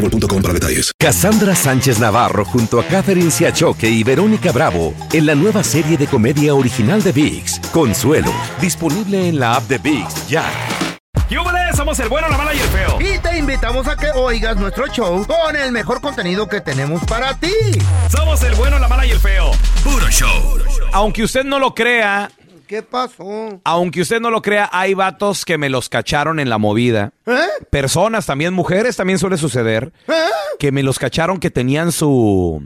boostmobile.com para detalles. Cassandra Sánchez Navarro junto a Catherine Siachoque y Verónica Bravo en la nueva serie de comedia original de VIX, Consuelo, disponible en la app de VIX ya. ¡Yúbales! Somos el bueno, la mala y el feo. Y te invitamos a que oigas nuestro show con el mejor contenido que tenemos para ti. Somos el bueno, la mala y el feo. Puro show. Aunque usted no lo crea, ¿Qué pasó? aunque usted no lo crea, hay vatos que me los cacharon en la movida. ¿Eh? Personas, también mujeres, también suele suceder, ¿Eh? que me los cacharon que tenían su...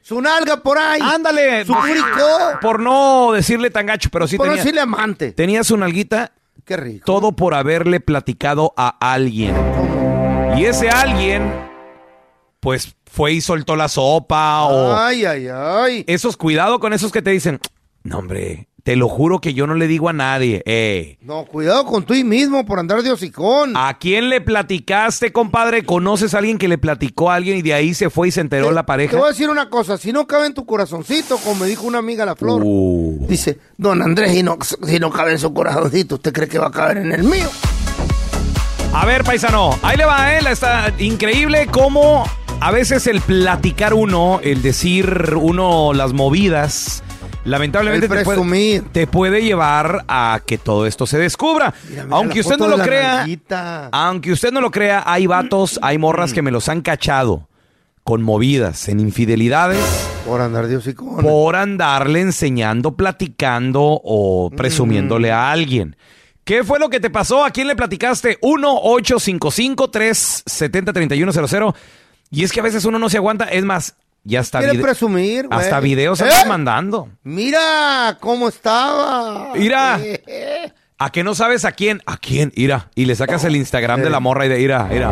Su nalga por ahí. Ándale. Su curicó. Por no decirle tan gacho, pero sí Por tenía, decirle amante. tenía su nalguita, Qué rico. todo por haberle platicado a alguien. Y ese alguien, pues fue y soltó la sopa o... Ay, ay, ay. Esos, cuidado con esos que te dicen, no hombre, te lo juro que yo no le digo a nadie. Eh, No, cuidado con tú mismo por andar de hocicón. ¿A quién le platicaste, compadre? ¿Conoces a alguien que le platicó a alguien y de ahí se fue y se enteró Te- la pareja? Te voy a decir una cosa, si no cabe en tu corazoncito, como me dijo una amiga la flor, Uh. dice, don Andrés, si no, si no cabe en su corazoncito, ¿usted cree que va a caber en el mío? A ver, paisano, ahí le va, ¿eh? La Está increíble cómo a veces el platicar uno, el decir uno las movidas, lamentablemente te puede, presumir. te puede llevar a que todo esto se descubra. Mira, mira aunque usted no lo crea, aunque usted no lo crea, hay vatos, hay morras que me los han cachado con movidas, en infidelidades, Por andar de hocicón. por andarle enseñando, platicando o presumiéndole a alguien. ¿Qué fue lo que te pasó? ¿A quién le platicaste? 1-855-370-3100. Y es que a veces uno no se aguanta. Es más, ya está Quiere presumir, güey. Hasta videos ¿Eh? andas mandando. Mira cómo estaba. Mira. Eh, ¿A que no sabes a quién? ¿A quién? Ira. Y le sacas el Instagram de la morra y de Ira, Ira.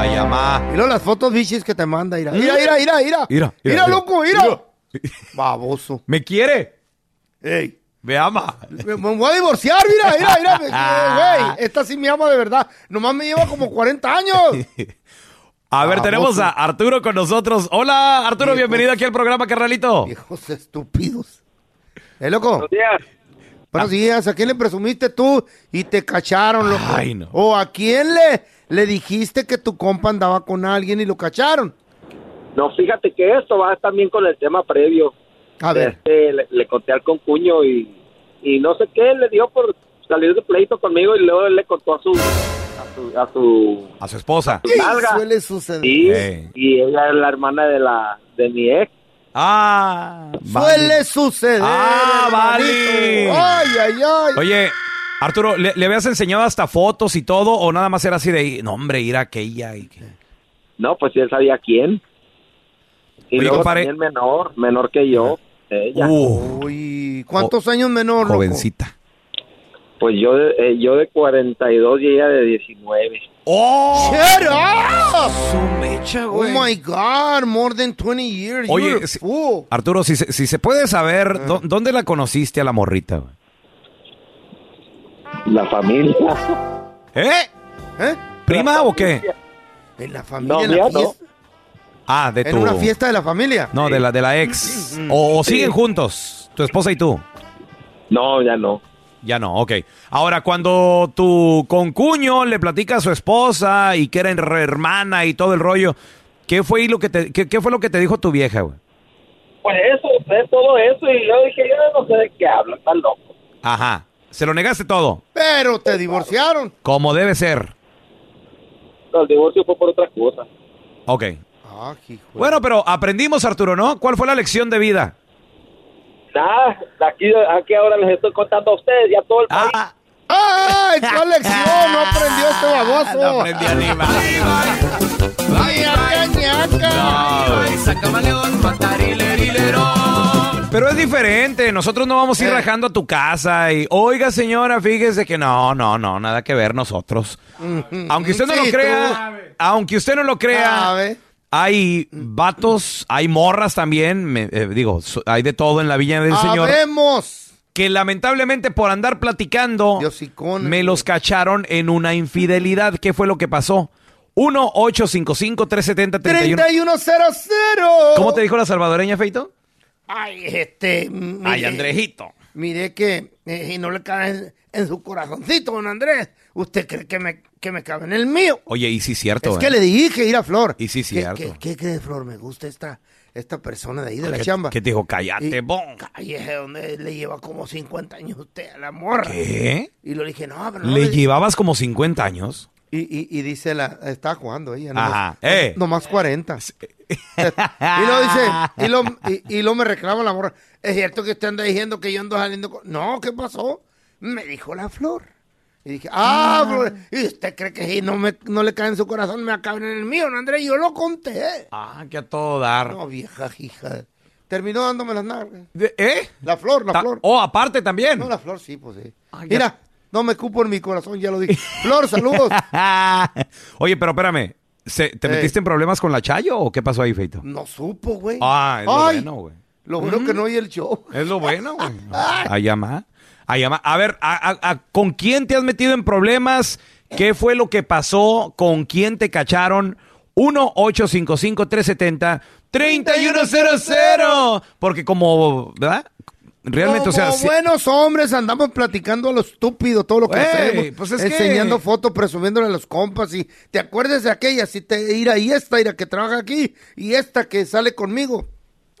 Ay, amá. Y luego las fotos bichis que te manda, mira. Mira, mira, mira, mira. Mira, mira, Mira, mira. loco, mira. Baboso. ¿Me quiere? Ey. Me ama. Me, me voy a divorciar, mira, mira, mira. Güey, esta sí me ama de verdad. Nomás me lleva como 40 años. A ver, Baboso. tenemos a Arturo con nosotros. Hola, Arturo, bienvenido aquí al programa, carnalito. Viejos estúpidos. Eh, loco. Buenos días. Buenos días. ¿A quién le presumiste tú y te cacharon, loco? Ay, no. ¿O a quién le, le dijiste que tu compa andaba con alguien y lo cacharon? No, fíjate que esto va también con el tema previo. A ver. Este, le, le conté al concuño y, y no sé qué, le dio por salir de pleito conmigo y luego él le contó a su su, a su, A su esposa. su nalga. Suele suceder. Y, ella es la hermana de la de mi ex. Ah, Suele suceder. Ah, vale. Ay, ay, ay. Oye, Arturo, ¿le, le habías enseñado hasta fotos y todo o nada más era así de, no hombre, ir a aquella? Y que- No, pues él sabía quién. Y Oye, luego compadre. también menor, menor que yo. Ella. Uy, ¿cuántos años menor, loco? Pues yo de, eh, yo de 42 y ella de 19. ¡Oh! Shut up! Su mecha, Oh my God, more than 20 years. Oye, si-. Arturo, si se, si se puede saber, ¿dó- ¿dónde la conociste a la morrita? güey? La familia. ¿Eh? ¿Eh? ¿Prima o qué? En la familia, No, en la no. Ah, de En tu... una fiesta de la familia. No, de la, de la ex. O, o siguen juntos, tu esposa y tú. No, ya no. Ya no, ok. Ahora, cuando tu concuño le platica a su esposa y que era her- hermana y todo el rollo, ¿qué fue, lo que te, qué, qué fue lo que te dijo tu vieja, güey? Pues eso, es todo eso. Y yo dije, yo no sé de qué habla, está loco. Ajá. Se lo negaste todo, Pero te divorciaron. como debe ser. No, el divorcio fue por otra cosa. Ok. Ah, hijo. de- Bueno, pero aprendimos, Arturo, ¿no? ¿Cuál fue la lección de vida? Nada, aquí, aquí ahora les estoy contando a ustedes y a todo el país. Ah, ¡Ay, cuál lección! No aprendió este baboso. no aprendí a ni San camaleón, matarilerilero. Pero es diferente, nosotros no vamos a ir Eh. rajando a tu casa y, oiga señora, fíjese que no, no, no, nada que ver nosotros. Aunque usted no Sí, lo tú. crea, aunque usted no lo crea. Hay vatos, hay morras también, me- eh, digo, so- hay de todo en la Villa del Señor, Habemos. que lamentablemente por andar platicando, me los cacharon en una infidelidad. ¿Qué fue lo que pasó? 1-855-370-31. 3100. ¿Cómo te dijo la salvadoreña, Feito? Ay, este. mire, Ay, Andrejito. Mire que eh, y no le cabe en, en su corazoncito, don Andrés. ¿Usted cree que me, que me cabe en el mío? Oye, y sí, cierto. Es ¿eh? que le dije ir a Flor. Y sí, ¿Qué- cierto. ¿Qué, qué, cree, Flor? Me gusta esta, esta persona de ahí de la ¿Qué- chamba. qué te dijo? Cállate, bon. Cállese, donde le lleva como 50 años usted a la morra. ¿Qué? Y le dije, no, pero no. ¿Le le- llevabas como 50 años? Y, y, y dice la, está jugando ella. Ajá. Nomás, Eh. nomás 40. y lo dice, y lo, y, y lo me reclama la morra. Es cierto que usted anda diciendo que yo ando saliendo con... No, ¿qué pasó? Me dijo la flor. Y dije, ah, Flor, ¿y usted cree que si no, me, no le cae en su corazón, me acaben en el mío, no, Andrés? Yo lo conté. Ah, que a todo dar. No, vieja hija. Terminó dándome las nalgas. ¿Eh? La flor, la Ta- flor. Oh, aparte también. No, la flor sí, pues sí. Ay, Mira, no me cupo en mi corazón, ya lo dije. Flor, saludos. Oye, pero espérame. ¿se- ¿Te Eh. metiste en problemas con la Chayo o qué pasó ahí, Feito? No supo, güey. Ah, es lo Ay, bueno, güey. Lo bueno que no oye el show. Es lo bueno, güey. Allá más. Allá más. A ver, a- a- a- ¿con quién te has metido en problemas? ¿Qué fue lo que pasó? ¿Con quién te cacharon? 1-855-370-3100. Porque como, ¿verdad? Realmente, o sea, Como si- buenos hombres andamos platicando a lo estúpido todo lo que hacemos. pues es que- enseñando fotos, presumiéndole a los compas. Y te acuerdas de aquella, si te ira y esta, ira que trabaja aquí, y esta que sale conmigo,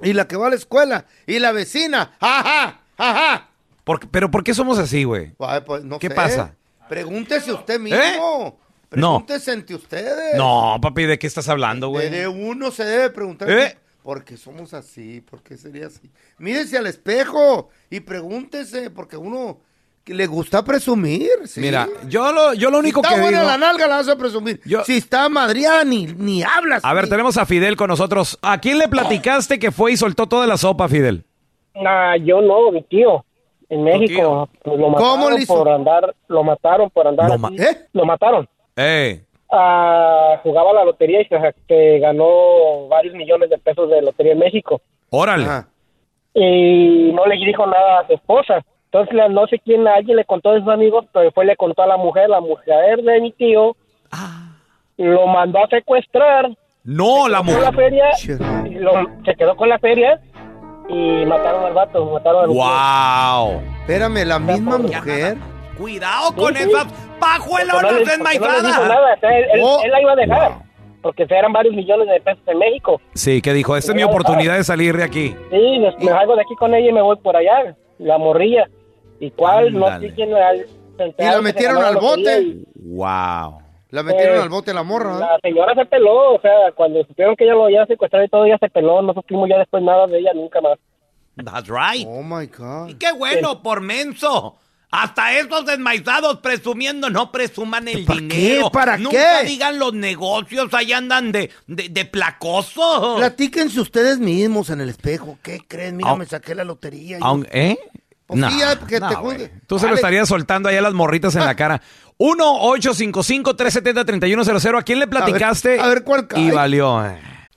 y la que va a la escuela, y la vecina. ¡Ajá! ¡Ajá! ¿por- pero ¿por qué somos así, güey? Pues, no ¿Qué sé. pasa? Pregúntese usted mismo. ¿Eh? No. Pregúntese entre ustedes. No, papi, ¿de qué estás hablando, güey? de uno se debe preguntar. ¿Eh? ¿Por qué somos así? ¿Por qué sería así? Mírese al espejo y pregúntese, porque uno que le gusta presumir. ¿sí? Mira, yo lo, yo lo único si está que buena digo... la nalga, la vas a presumir. Yo- Si está madriada, ni, ni hablas. A ver, ni- tenemos a Fidel con nosotros. ¿A quién le platicaste que fue y soltó toda la sopa, Fidel? Nah, yo no, mi tío. En México, pues, lo ¿Cómo mataron le hizo? por andar, lo mataron por andar. Lo así. ma- ¿Eh? Lo mataron. Eh, Ah, jugaba la lotería y se, ganó varios millones de pesos de lotería en México. órale. Ajá. Y no le dijo nada a su esposa. Entonces, la- no sé quién, alguien le contó a sus amigos, pero fue y le contó a la mujer, la mujer de mi tío, lo mandó a secuestrar, No, la con la mujer. feria, lo- se quedó con la feria y mataron al vato, mataron al Wow. Espérame, la misma mujer. Cuidado con Sí, sí. esas no pajuelonas no desmaizadas. dijo nada, o sea, él, él- Oh. él la iba a dejar, porque eran varios millones de pesos en México. Sí, que dijo, esta es mi oportunidad de salir de aquí. Sí, me, me salgo de aquí con ella y me voy por allá, la morrilla. ¿Y cuál? No sé quién era. Y la metieron al bote. y Wow. La metieron Eh, al bote la morra. ¿eh? La señora se peló, o sea, cuando supieron que ella lo había secuestrado y todo, ella se peló, no supimos ya después nada de ella nunca más. That's right. Oh my God. Y qué bueno, por menso. Hasta esos desmaizados presumiendo, no presuman el ¿Para qué? dinero. ¿Para Nunca qué? digan los negocios, ahí andan de, de, de placoso. Platíquense ustedes mismos en el espejo. ¿Qué creen? Mira, me saqué la lotería. Aun- ¿Eh? Pues sí, ya, porque te güey. juzgue. Tú se lo estarías soltando ahí a las morritas en la cara. 1-855-370-3100. ¿A quién le platicaste? a ver cuál cae. Y valió. eh.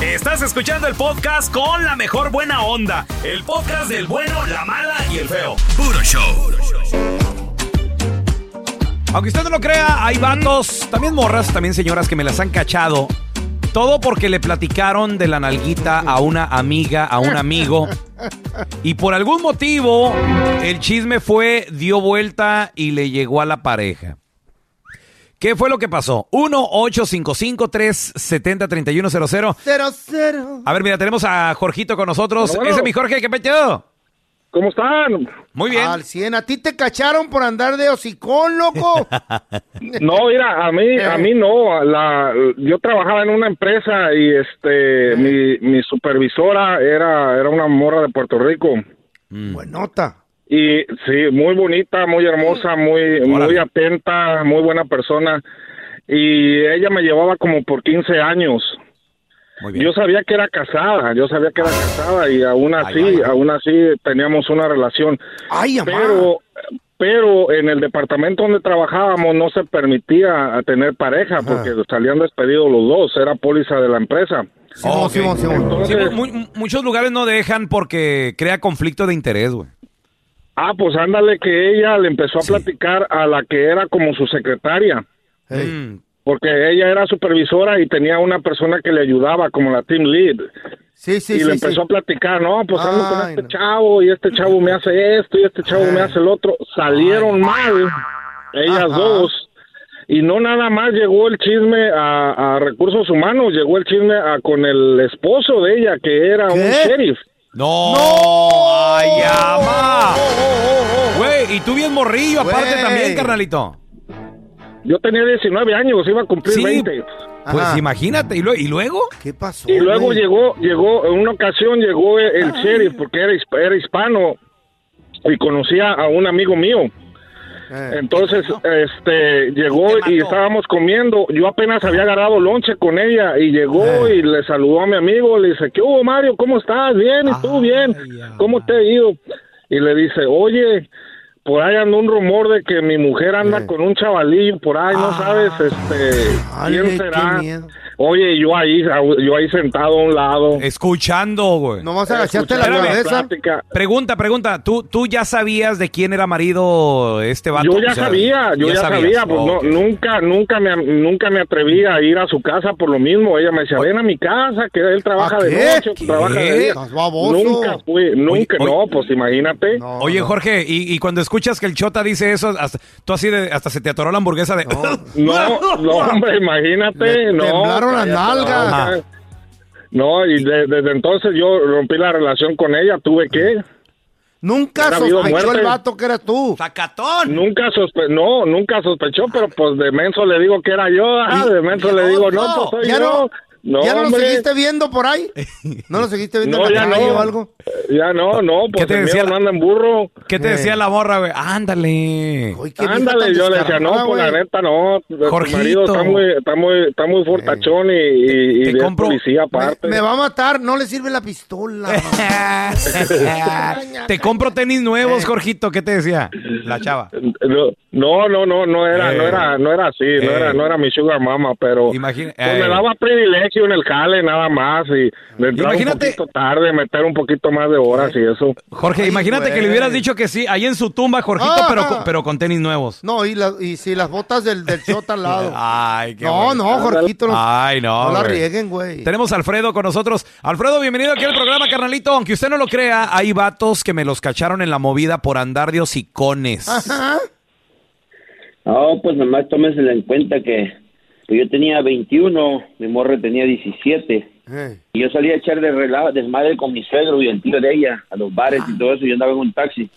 Estás escuchando el podcast con la mejor buena onda. El podcast del bueno, la mala y el feo. Puro show. Aunque usted no lo crea, hay vatos, también morras, también señoras que me las han cachado. Todo porque le platicaron de la nalguita a una amiga, a un amigo. Y por algún motivo, el chisme fue, dio vuelta y le llegó a la pareja. ¿Qué fue lo que pasó? 1-855-370-3100. Cero, cero. A ver, mira, tenemos a Jorgito con nosotros. Bueno, bueno. Ese es mi Jorge, ¿qué pecho? ¿Cómo están? Muy bien. Al 100. ¿A ti te cacharon por andar de hocicón, loco? No, mira, a mí, a mí no. La, yo trabajaba en una empresa y este, mi, mi supervisora era, era una morra de Puerto Rico. Buenota. Y sí, muy bonita, muy hermosa, muy, muy atenta, muy buena persona. Y ella me llevaba como por 15 años. Muy bien. Yo sabía que era casada, yo sabía que era casada y aún así, ay, ay. aún así teníamos una relación. Amá. Pero, pero en el departamento donde trabajábamos no se permitía tener pareja porque salían despedidos los dos, era póliza de la empresa. Simón, Simón. Entonces, Sí, mu- mu- muchos lugares no dejan porque crea conflicto de interés, güey. Ah, pues ándale que ella le empezó a Sí. platicar a la que era como su secretaria. Mm. porque ella era supervisora y tenía una persona que le ayudaba como la team lead Sí, sí, y sí. le sí. empezó a platicar, no, pues ando con este no. chavo y este chavo me hace esto y este chavo me hace el otro. Salieron mal ellas Ajá. dos y no nada más llegó el chisme a, a recursos humanos, llegó el chisme a, con el esposo de ella que era un sheriff. No. ¡No! Ay, ama. Oh, oh, oh, oh. Güey, y tú bien morrillo, aparte Güey. también, carnalito. Yo tenía 19 años, iba a cumplir Sí. 20. Pues Ajá. imagínate, ¿y, lue- y luego? ¿Qué pasó? Y luego güey? llegó, llegó, en una ocasión llegó el, el sheriff porque era, hisp- era hispano y conocía a un amigo mío. Eh. Entonces, este, llegó y estábamos comiendo. Yo apenas había agarrado lonche con ella y llegó Eh. y le saludó a mi amigo. Le dice, ¿qué hubo, Mario? ¿Cómo estás? Bien, ¿y tú? Bien. ¿Cómo te ha ido? Y le dice, oye, por ahí anda un rumor de que mi mujer anda Eh. con un chavalillo por ahí, ¿no sabes? Este, ¿quién qué será? Oye, yo ahí, yo ahí sentado a un lado. Escuchando, güey. Nomás agachaste la cabeza. Pregunta, pregunta. ¿Tú, ¿Tú ya sabías de quién era marido este vato? Yo ya O sea, sabía, yo ya, sabía, pues no, nunca, nunca me, nunca me atreví a ir a su casa por lo mismo. Ella me decía, ven a mi casa, que él trabaja ¿A de noche, ¿Qué? trabaja de día. Nunca fui, nunca, oye. no, pues imagínate. No, Oye, no. Jorge, y, y cuando escuchas que el Chota dice eso, hasta, tú así de, hasta se te atoró la hamburguesa de... No, no, hombre, imagínate, Le no. Temblaron las nalgas. no, cállate. No, y de- desde entonces yo rompí la relación con ella, tuve que, Nunca Hubiera habido sospechó muerte. el vato que eras tú. ¡Sacatón! nunca sospe no, nunca sospechó, pero pues de menso le digo que era yo, ah, de menso le digo, no, pues soy ¿Ya yo. no, No, ¿Ya no lo seguiste viendo por ahí? ¿No lo seguiste viendo No, en ya la calle no. o algo? Ya no, no, ¿Qué pues te decía la- no anda en burro. ¿Qué te Eh. decía la morra, güey? Ándale. Uy, qué vieja Ándale, yo le decía, no, descarada, pues la neta no, tu Jorgito. marido está muy, está muy, está muy fortachón y, y, y Te compro- policía Me, aparte. me va a matar, no le sirve la pistola. Te compro tenis nuevos, Jorgito. ¿Qué te decía la chava? No, no, no, no era, Eh. no era, no era así, Eh. no era, no era mi sugar mama, pero Imagina- pues eh. me daba privilegio en el jale nada más y de entrar Imagínate- un poquito tarde, meter un poquito más de horas y eso. Jorge, Ay, imagínate que le hubieras dicho que sí, ahí en su tumba, Jorgito, Ah. pero, con, pero con tenis nuevos. No, y, la- y si las botas del, del chota al lado. Ay, qué no, bueno. no, Jorgito, no, Ay, no. no la güey. rieguen, güey. Tenemos a Alfredo con nosotros. Alfredo, bienvenido aquí al programa, carnalito. Aunque usted no lo crea, hay vatos que me los cacharon en la movida por andar de hocicones. Ajá. No, pues nomás tómenselo en cuenta que pues yo tenía 21, mi morra tenía 17. Eh, Y yo salía a echar de relajo, desmadre con mi suegro y el tío de ella, a los bares y todo eso. Yo andaba en un taxi.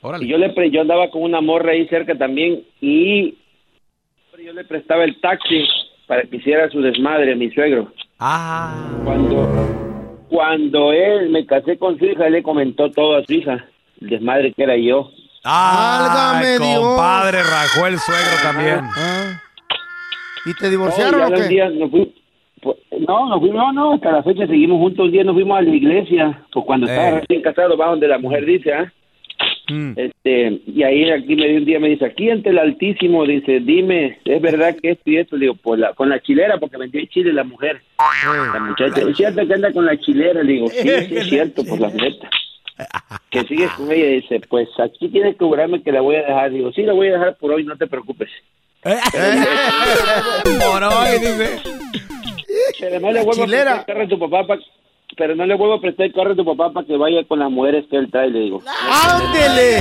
Órale. Y yo le pre- yo andaba con una morra ahí cerca también y yo le prestaba el taxi para que hiciera su desmadre a mi suegro. Ah. Cuando, cuando él me casé con su hija, él le comentó todo a su hija, el desmadre que era yo. Dios. compadre, rajó el suegro también. Ah. ¿Y te No, divorciaron ya o qué? días nos fui- pues, no, nos fuimos, no, no, hasta la fecha seguimos juntos. Un día nos fuimos a la iglesia, pues cuando Eh. estaba recién casado, va donde la mujer dice, ¿ah? Mm. Este, y ahí aquí me dio un día me dice, aquí ante el Altísimo, dice, dime, ¿es verdad que esto y esto? Le digo, pues la, con la chilera, porque vendió en Chile la mujer. La muchacha, ¿es cierto que anda con la chilera? Le digo, sí, sí es cierto, por la neta. Que sigues con ella, dice, pues aquí tienes que jurarme que la voy a dejar. Digo, sí, la voy a dejar por hoy, no te preocupes. Por hoy, dice. Pero no le vuelvo a chilera. prestar el carro a tu papá pa- pero no le vuelvo a prestar el carro a tu papá para que vaya con las mujeres que él trae, le digo. ¡Ándele!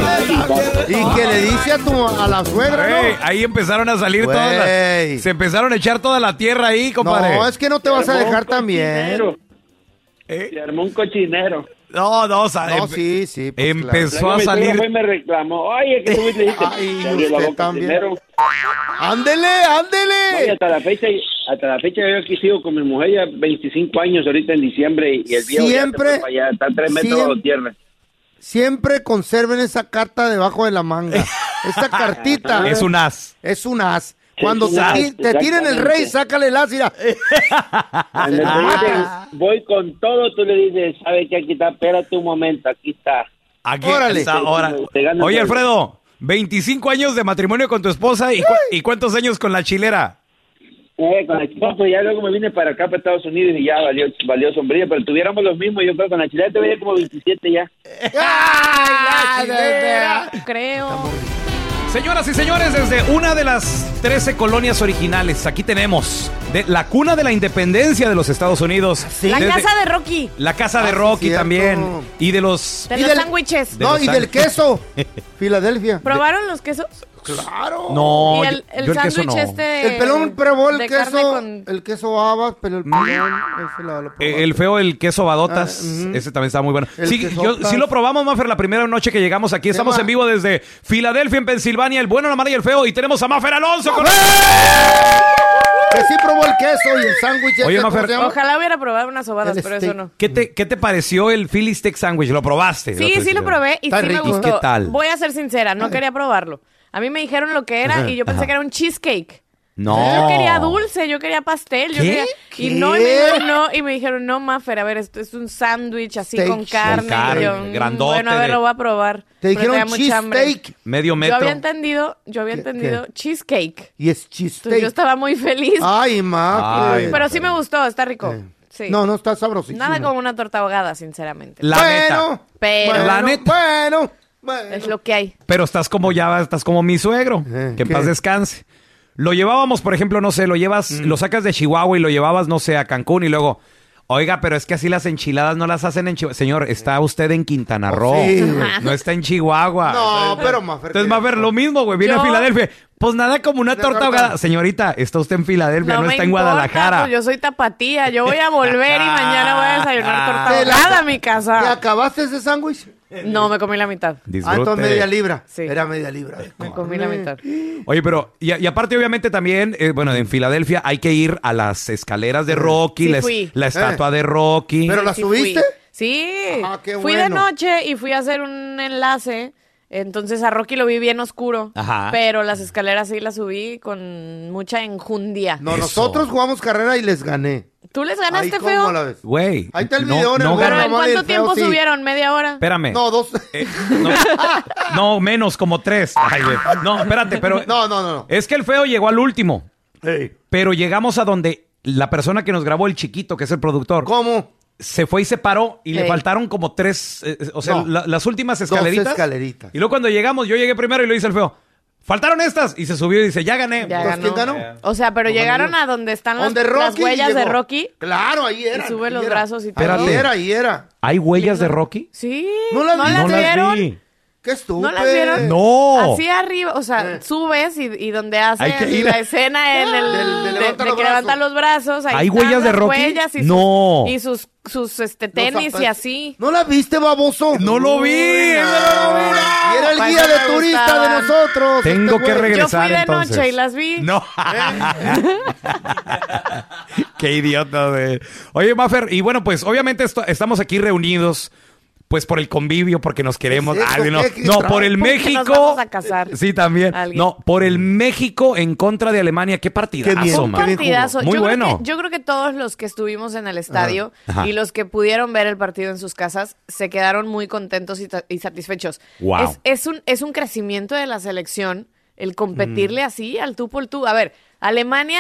Y que le dice a tu a la suegra, Ey, ¿no? ahí empezaron a salir todas las... Se empezaron a echar toda la tierra ahí, compadre. No, es que no te vas a dejar también. cochinero, Eh, Se armó un cochinero. No, no, o sea, No, empe- sí, sí. pues, empezó a salir... y me reclamó, oye, que tú me dijiste, Ay, usted también. primero. claro. ¡Ándele, No, y ándele! hasta la fecha, hasta la fecha yo aquí sigo con mi mujer ya 25 años ahorita en diciembre y el viejo Siempre- ya allá, está tres metros siempre- bajo tierra. Siempre conserven esa carta debajo de la manga. Esta cartita Es un as. es un as. Cuando se ti- te tiren el rey, sácale el. Cuando te dicen, voy con todo, tú le dices, ¿sabe qué? Aquí está, espérate un momento, aquí está. Aquí Órale. está, ahora. Oye, Alfredo, 25 años de matrimonio con tu esposa y, cu- y cuántos años con la chilera. Eh, con la esposa, ya luego me vine para acá, para Estados Unidos, y ya valió, valió sombrilla, pero tuviéramos los mismos, yo creo, con la chilera te veía como 27 ya. ¡Ay, la chilera! Creo. Señoras y señores, desde una de las 13 colonias originales, aquí tenemos de la cuna de la independencia de los Estados Unidos. La Desde- casa de Rocky. La casa de Ah, sí, Rocky cierto. también. Y de los... De Y los del- sándwiches. de No, los y del sándwiches. queso. Filadelfia. ¿Probaron los quesos? Claro. No, y el, el yo el queso sándwich no. este. El pelón probó el de carne queso, con- el queso habas, pero el pelón, ese la- lo probó. Eh, El feo, el queso badotas, Ah, ujú. ese también está muy bueno. El Sí, quesotas. sí lo probamos, Maffer, la primera noche que llegamos aquí. Estamos en vivo desde Filadelfia, en Pensilvania. El bueno, la mala y el feo. Y tenemos a Maffer Alonso. con- Que sí probó el queso y el sándwich. Oye, ese, ¿cómo Mafer, se llama? Ojalá hubiera probado unas sobadas, El pero eso steak. no. ¿Qué te, ¿Qué te pareció el Philly Steak Sandwich? ¿Lo probaste? Sí, sí lo probé y Está sí rico. me ¿Y gustó. qué tal? Voy a ser sincera, no quería probarlo. A mí me dijeron lo que era y yo pensé que era un cheesecake. No. Yo quería dulce, yo quería pastel, yo ¿Qué? quería... ¿Qué? Y no, y me dijeron no, y me dijeron, no, Maffer, a ver, esto es un sándwich así Steak. con carne. Con carne, y yo, mm, grandote Bueno, a ver, de- lo voy a probar. Te Pero dijeron tenía mucha hambre. cheesesteak Medio Yo metro. había entendido, yo había ¿Qué- entendido cheesecake. y es Entonces cheesesteak. yo estaba muy feliz. Ay, ma. Ay, pero sí me gustó, está rico. Eh. Sí. No, no está sabrosísimo. Nada como una torta ahogada, sinceramente. La neta. bueno, Pero- bueno, La neta. Bueno, bueno. Es lo que hay. Pero estás como ya, estás como mi suegro. Eh, que en paz descanse. Lo llevábamos, por ejemplo, no sé, lo llevas, Mm. lo sacas de Chihuahua y lo llevabas, no sé, a Cancún y luego, oiga, pero es que así las enchiladas no las hacen en Chihuahua. Señor, está usted en Quintana Roo. Oh, sí, güey. no está en Chihuahua. No, pero Mafer. Entonces ¿qué? va a ver lo mismo, güey. Viene a Filadelfia. Pues nada como una torta ahogada. Señorita, está usted en Filadelfia, no, me está en importa, Guadalajara. pues yo soy tapatía. Yo voy a volver y mañana voy a desayunar torta ¿Te ahogada a mi ¿Te casa. acabaste ese sándwich? No, me comí la mitad. Ah, Disfrute. entonces media libra. Sí. Era media libra. Me comí la mitad. Oye, pero, y, y aparte, obviamente, también, eh, bueno, en Filadelfia hay que ir a las escaleras de Rocky, Sí la, es- fui. la estatua de Rocky. Pero la Sí subiste. fui. Sí. Ah, qué fui de bueno. noche y fui a hacer un enlace. Entonces a Rocky lo vi bien oscuro. Ajá. Pero las escaleras sí las subí con mucha enjundia. No, Eso. nosotros jugamos carrera y les gané. ¿Tú les ganaste ¿cómo feo? la ves? Güey. Ahí está el no- video en el no Pero gané. ¿en cuánto feo, tiempo sí. subieron? ¿Media hora? Espérame. No, dos. Eh, no, no, menos, como tres. Ay, güey. no, espérate, pero. No, no, no. no. Es que el feo llegó al último. Ey. Pero llegamos a donde la persona que nos grabó, el chiquito, que es el productor, ¿Cómo? se fue y se paró y le faltaron como tres, eh, o sea, No. la- las últimas Dos escaleritas. escaleritas. Y luego cuando llegamos, yo llegué primero y lo hice el feo. Faltaron estas. Y se subió y dice, ya gané. Ya Entonces, ¿quién ganó. ganó? O sea, pero Ojalá llegaron a donde están las, ¿Dónde las Rocky huellas de llegó? Rocky. Claro, ahí era. Y sube los era. brazos y todo. Ahí era, ahí era. ¿Hay huellas de Rocky? Sí. ¿No las vi? las No las vieron? vi. Qué estúpido. ¿No las vieron? No. Así arriba, o sea, Eh. subes y, y donde hace Hay que ir la escena en el Del- de de, levanta de los que levanta brazos. los brazos. Ahí ¿Hay están huellas de las Rocky? huellas y No. Sus, y sus sus este, tenis y así. ¿No la viste, baboso? No lo vi. Y era el guía de me turista gustaban. de nosotros. Tengo este que güey. regresar. Yo fui de entonces. noche y las vi. No. Qué idiota, güey. Oye, Maffer, y bueno, pues obviamente esto- estamos aquí reunidos, pues por el convivio, porque nos queremos. ¿Qué es? Ay, no, ¿Qué? ¿Qué no, trae? por el Porque México. nos vamos a casar. Sí, también. Alguien. No, por el México en contra de Alemania. Qué partidazo, Qué bien, Un man. qué bien partidazo. Muy yo bueno. Creo que, yo creo que todos los que estuvimos en el estadio Ajá. y los que pudieron ver el partido en sus casas se quedaron muy contentos y satisfechos. Wow. Es, es un, es un crecimiento de la selección el competirle Mm. así al tú por tú. A ver, Alemania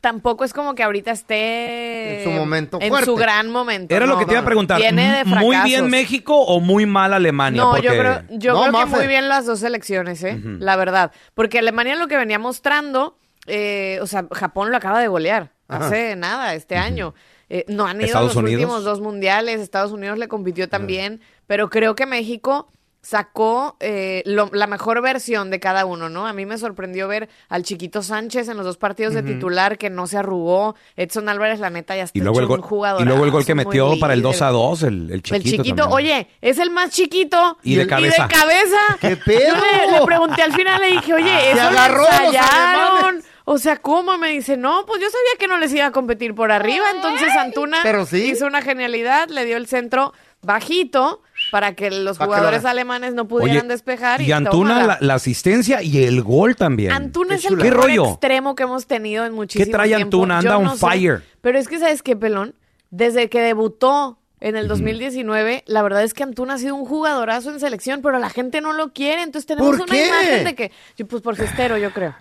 tampoco es como que ahorita esté En su momento en fuerte. su gran momento. Era lo No, que te iba a preguntar. Viene de ¿Muy bien. México o muy mal Alemania? No, Porque- yo creo, yo No, creo que muy bien las dos selecciones, ¿eh? La verdad. Porque Alemania lo que venía mostrando, eh, o sea, Japón lo acaba de golear hace nada, este año. Eh, no han ido a los Unidos. últimos dos mundiales, Estados Unidos le compitió también, pero creo que México sacó eh, lo- la mejor versión de cada uno, ¿no? A mí me sorprendió ver al chiquito Sánchez en los dos partidos de titular que no se arrugó. Edson Álvarez, la neta, ya está Y luego, el gol, y luego el gol que metió para el 2 a 2, el, el chiquito. El chiquito, también. oye, es el más chiquito. Y de cabeza. cabeza. ¿Qué pedo? Yo le, le pregunté al final, le dije, oye, eso agarró lo. O sea, ¿cómo? Me dice, no, pues yo sabía que no les iba a competir por arriba. Entonces Antuna Pero sí. hizo una genialidad, le dio el centro bajito para que los Pa' que lo jugadores alemanes no Oye, pudieran despejar. Y, y Antuna, la, la asistencia y el gol también. Antuna Qué es el. ¿Qué mejor rollo? extremo que hemos tenido en muchísimo trae tiempo. Antuna? Yo Anda no on sé. fire. Pero es que, ¿sabes qué, Pelón? Desde que debutó en el 2019, la verdad es que Antuna ha sido un jugadorazo en selección, pero la gente no lo quiere. Entonces tenemos ¿Por una qué? imagen de que, pues por fiestero, yo creo.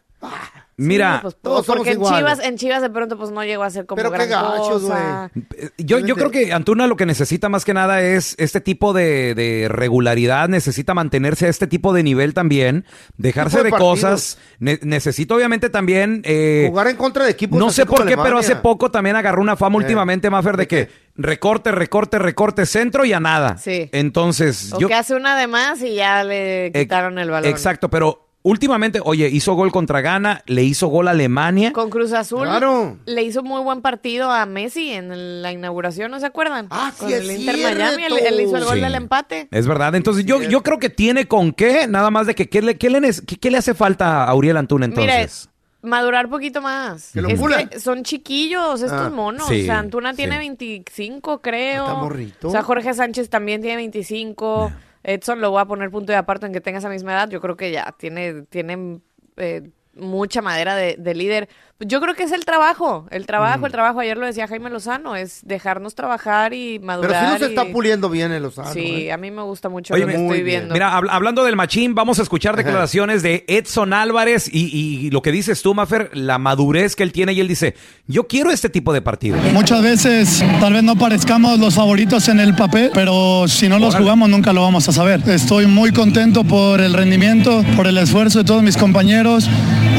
Mira, Sí, pues, Todos somos porque en. Chivas, en Chivas de pronto pues no llegó a ser como Pero qué gran gachos, cosa. Eh, Yo, yo creo que Antuna lo que necesita más que nada es este tipo de, de regularidad, necesita mantenerse a este tipo de nivel también, dejarse de, de cosas. Ne- necesita obviamente también... eh, Jugar en contra de equipos no sé por qué, pero hace poco también agarró una fama últimamente, Maffer, de que recorte, recorte, recorte, centro y a nada. Sí. Entonces, O yo... que hace una de más y ya le quitaron el balón. Exacto, pero últimamente, oye, hizo gol contra Ghana, le hizo gol a Alemania. Con Cruz Azul Claro. le hizo muy buen partido a Messi en la inauguración, ¿no se acuerdan? Ah, sí es el Inter cierto. Miami, él, él hizo el gol Sí. del empate. Es verdad, entonces yo, yo creo que tiene con qué, nada más de que qué le, qué le, qué- qué le hace falta a Auriel Antuna entonces. Mire, madurar poquito más. Que lo Es que son chiquillos estos Ah, monos. sí, o sea, Antuna tiene sí. 25, creo. Está morrito. O sea, Jorge Sánchez también tiene 25. Edson lo voy a poner punto de aparto en que tenga esa misma edad. Yo creo que ya tiene, tiene eh, mucha madera de, de líder. Yo creo que es el trabajo. El trabajo, Mm. el trabajo. Ayer lo decía Jaime Lozano. Es dejarnos trabajar y Pero madurar. sí nos está y- puliendo bien el Lozano. Sí, ¿eh? a mí me gusta mucho Oye, lo que estoy bien. viendo. Mira, hab- hablando del machín, vamos a escuchar declaraciones de Edson Álvarez y, y lo que dices tú, Mafer, la madurez que él tiene y él dice, yo quiero este tipo de partidos. Muchas veces tal vez no parezcamos los favoritos en el papel, pero si no los jugamos nunca lo vamos a saber. Estoy muy contento por el rendimiento, por el esfuerzo de todos mis compañeros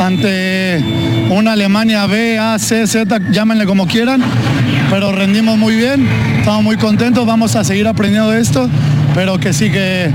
ante una Alemania B, A, C, Z, llámenle como quieran, pero rendimos muy bien, estamos muy contentos, vamos a seguir aprendiendo de esto, pero que sí que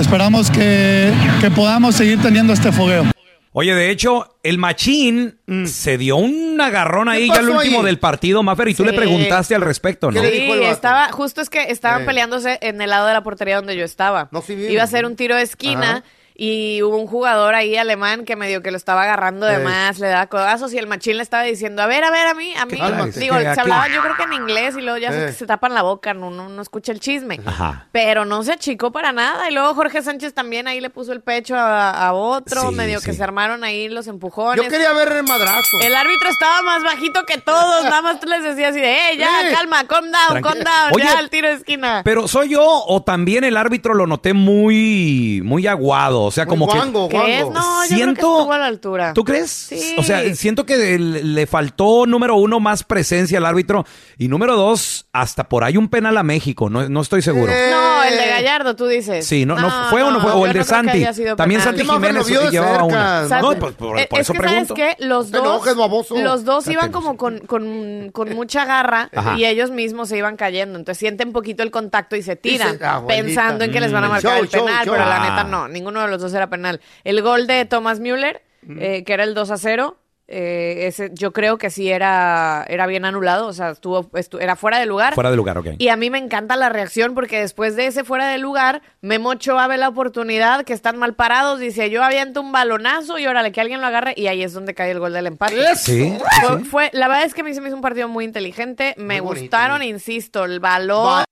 esperamos que, que podamos seguir teniendo este fogueo. Oye, de hecho, el machín se dio un agarrón ahí ¿Qué ya al último ahí? del partido, Mafer, y tú Sí. le preguntaste al respecto, ¿no? ¿Qué le Sí, estaba, justo es que estaban Eh. peleándose en el lado de la portería donde yo estaba. No, sí. Iba a ser un tiro de esquina Ajá. Y hubo un jugador ahí alemán que medio que lo estaba agarrando de Eh. más, le daba codazos y el machín le estaba diciendo, a ver, a ver, a mí, a mí. Cálmate. Digo, se aquí- hablaba yo creo que en inglés y luego ya se- Eh. se, tapan la boca, no, no, no escucha el chisme. Ajá. Pero no se achicó para nada. Y luego Jorge Sánchez también ahí le puso el pecho a, a otro, Sí, medio sí. que se armaron ahí los empujones. Yo quería ver el madrazo. El árbitro estaba más bajito que todos, nada más tú les decías así de, eh, ya, calma, calm down, Tranqui- calm down, Oye, ya, el tiro de esquina. Pero soy yo o también el árbitro lo noté muy, muy aguado, o sea, Muy como guango, que... No, yo creo que Siento- estuvo a la altura. ¿Tú crees? Sí. O sea, siento que le faltó, número uno, más presencia al árbitro. Y número dos, hasta por ahí un penal a México. No, no estoy seguro. Eh, No, el de Gallardo, tú dices. Sí, no, no, fue o no fue. O el de Santi. También. Santi Jiménez llevaba cerca. una. Santi- No, pues por, por es eso que, pregunto. ¿sabes qué? Los dos, enojes, baboso. los dos iban como con, con, con mucha garra Ajá. y ellos mismos se iban cayendo. Entonces sienten poquito el contacto y se tiran, Dice, pensando en que les van a Mm. marcar Show, el penal, show, pero la Ah. neta no, ninguno de los dos era penal. El gol de Thomas Müller, eh, que era el 2 a 0, eh, ese, yo creo que sí era, era bien anulado, o sea, estuvo, estu- era fuera de lugar. Fuera de lugar, ok. Y a mí me encanta la reacción porque después de ese fuera de lugar, Memo Ochoa ve la oportunidad, que están mal parados, dice yo aviento un balonazo y órale, que alguien lo agarre y ahí es donde cae el gol del empate. Sí, sí, Fue, sí. fue- la verdad es que a mí se me hizo un partido muy inteligente, me Muy bonito, gustaron, insisto, el balón,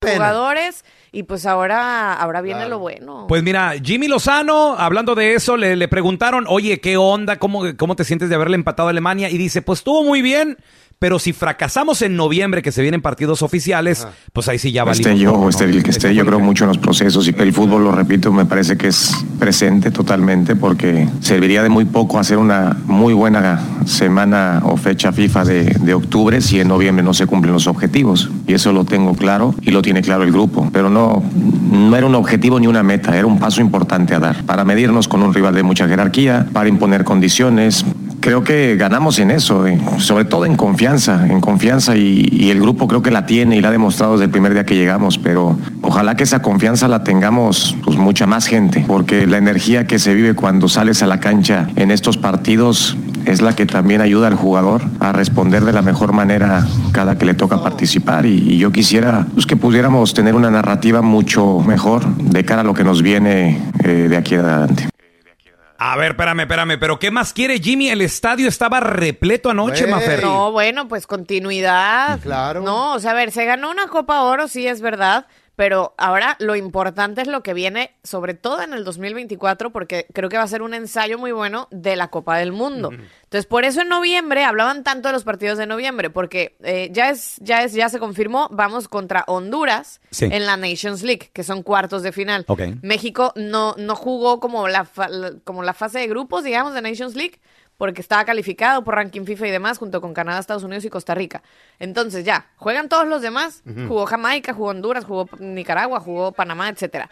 pena. jugadores y pues ahora, ahora viene Claro. lo bueno. Pues mira, Jimmy Lozano, hablando de eso, le, le preguntaron, oye, ¿qué onda? ¿Cómo, ¿Cómo te sientes de haberle empatado a Alemania? Y dice, pues estuvo muy bien, pero si fracasamos en noviembre, que se vienen partidos oficiales, pues ahí sí ya valimos. Esté yo esté el que esté, yo creo mucho en los procesos y el fútbol, lo repito, me parece que es presente totalmente porque serviría de muy poco hacer una muy buena semana o fecha FIFA de, de octubre si en noviembre no se cumplen los objetivos. Y eso lo tengo claro y lo tiene claro el grupo. Pero no, no era un objetivo ni una meta, era un paso importante a dar para medirnos con un rival de mucha jerarquía, para imponer condiciones. Creo que ganamos en eso, sobre todo en confianza, en confianza y, el grupo creo que la tiene y la ha demostrado desde el primer día que llegamos, pero ojalá que esa confianza la tengamos pues mucha más gente, porque la energía que se vive cuando sales a la cancha en estos partidos es la que también ayuda al jugador a responder de la mejor manera cada que le toca participar y, yo quisiera pues, que pudiéramos tener una narrativa mucho mejor de cara a lo que nos viene eh, de aquí adelante. A ver, espérame, espérame, pero ¿qué más quiere Jimmy? El estadio estaba repleto anoche. Mafer. No, bueno, pues continuidad. Claro. No, o sea, a ver, se ganó una Copa Oro, sí es verdad, pero ahora lo importante es lo que viene, sobre todo en el 2024, porque creo que va a ser un ensayo muy bueno de la Copa del Mundo. Entonces, por eso en noviembre hablaban tanto de los partidos de noviembre, porque eh, ya es, ya es, ya se confirmó, vamos contra Honduras Sí. en la Nations League, que son cuartos de final. México no, no jugó como la, fa- la- como la fase de grupos, digamos, de Nations League, porque estaba calificado por ranking FIFA y demás, junto con Canadá, Estados Unidos y Costa Rica. Entonces ya, juegan todos los demás. Jugó Jamaica, jugó Honduras, jugó Nicaragua, jugó Panamá, etcétera.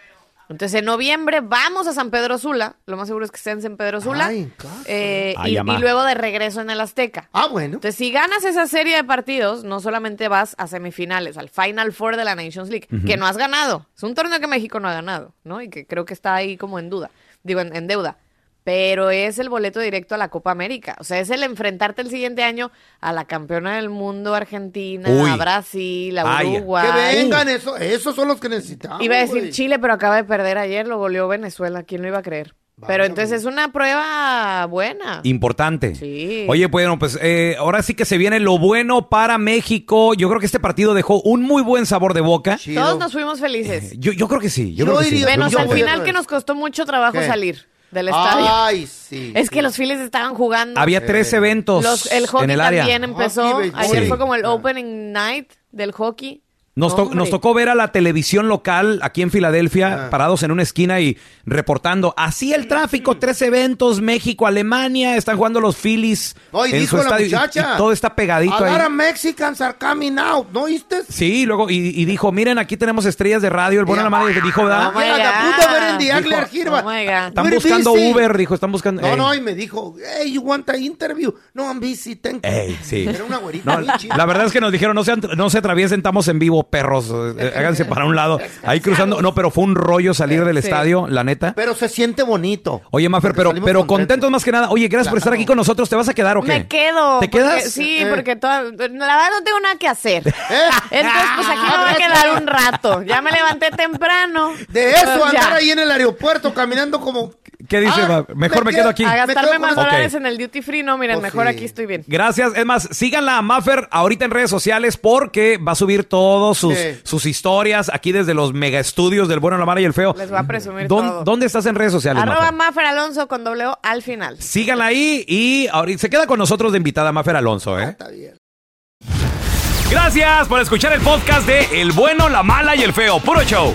Entonces en noviembre vamos a San Pedro Sula, lo más seguro es que esté en San Pedro Sula, Ay, eh, Ay, y, luego de regreso en el Azteca. Ah, bueno. Entonces, si ganas esa serie de partidos, no solamente vas a semifinales, al Final Four de la Nations League, que no has ganado. Es un torneo que México no ha ganado, ¿no? Y que creo que está ahí como en duda, digo, en, en deuda. Pero es el boleto directo a la Copa América. O sea, es el enfrentarte el siguiente año a la campeona del mundo Argentina, Uy. a Brasil, a Ay. Uruguay. Que vengan, eso, esos son los que necesitamos. Iba a decir güey. Chile, pero acaba de perder ayer, lo goleó Venezuela. ¿Quién lo iba a creer? Pero entonces es una prueba buena. Importante. Sí. Oye, bueno, pues eh, ahora sí que se viene lo bueno para México. Yo creo que este partido dejó un muy buen sabor de boca. Chido. Todos nos fuimos felices. Yo, yo creo que sí. Yo, Yo creo que sí. Menos Yo al final que nos costó mucho trabajo ¿Qué? salir del estadio. Ay, sí. es que los Phillies estaban jugando. Había tres eventos Los- el hockey en el área. también empezó. Hockey. Ayer Sí. fue como el Ah. opening night del hockey. Nos, to- nos tocó ver a la televisión local aquí en Filadelfia, Ah. parados en una esquina y reportando. Así el tráfico, tres eventos, México, Alemania, están jugando los Phillies No, y en dijo su la y- muchacha. y todo está pegadito A ahí. of Mexicans are coming out, ¿no oíste? Sí, luego, y, y dijo, miren, aquí tenemos estrellas de radio, el bueno, la madre dijo, ¿verdad? Oh oh. Están buscando busy. Uber, dijo, están buscando... No, Ey. no, y me dijo, hey, you want an interview? No, I'm busy, thank you. Ey, sí. Era una güerita No, la verdad es que nos dijeron, no se, no se atraviesen, estamos en vivo, perros. eh, háganse para un lado. Ahí cruzando. No, pero fue un rollo salir del Sí. estadio, la neta. Pero se siente bonito. Oye, Mafer, Porque pero, salimos pero contentos. más que nada. Oye, gracias por estar aquí con nosotros. ¿Te vas a quedar o qué? Me quedo. ¿Te porque- quedas? sí, Eh. porque toda- la verdad no tengo nada que hacer. ¿Eh? Entonces, pues aquí me voy a quedar un rato. Ya me levanté temprano. De eso, ya. andar ahí en el aeropuerto caminando como... ¿Qué dice? Ah, Mejor me quedo- quedo aquí. A Me gastarme más con- dólares en el duty free. No, miren, Pues mejor sí. aquí estoy bien. Gracias. Es más, síganla a Maffer ahorita en redes sociales porque va a subir todos sus, Sí. sus historias aquí desde los mega estudios del bueno, la mala y el feo. Les voy a presumir ¿Dón- todo. ¿Dónde estás en redes sociales, Arroba? Maffer Alonso con doble O al final. Síganla ahí y ahorita se queda con nosotros de invitada Mafer Alonso, ¿eh? Está bien. Gracias por escuchar el podcast de El bueno, la mala y el feo. Puro show.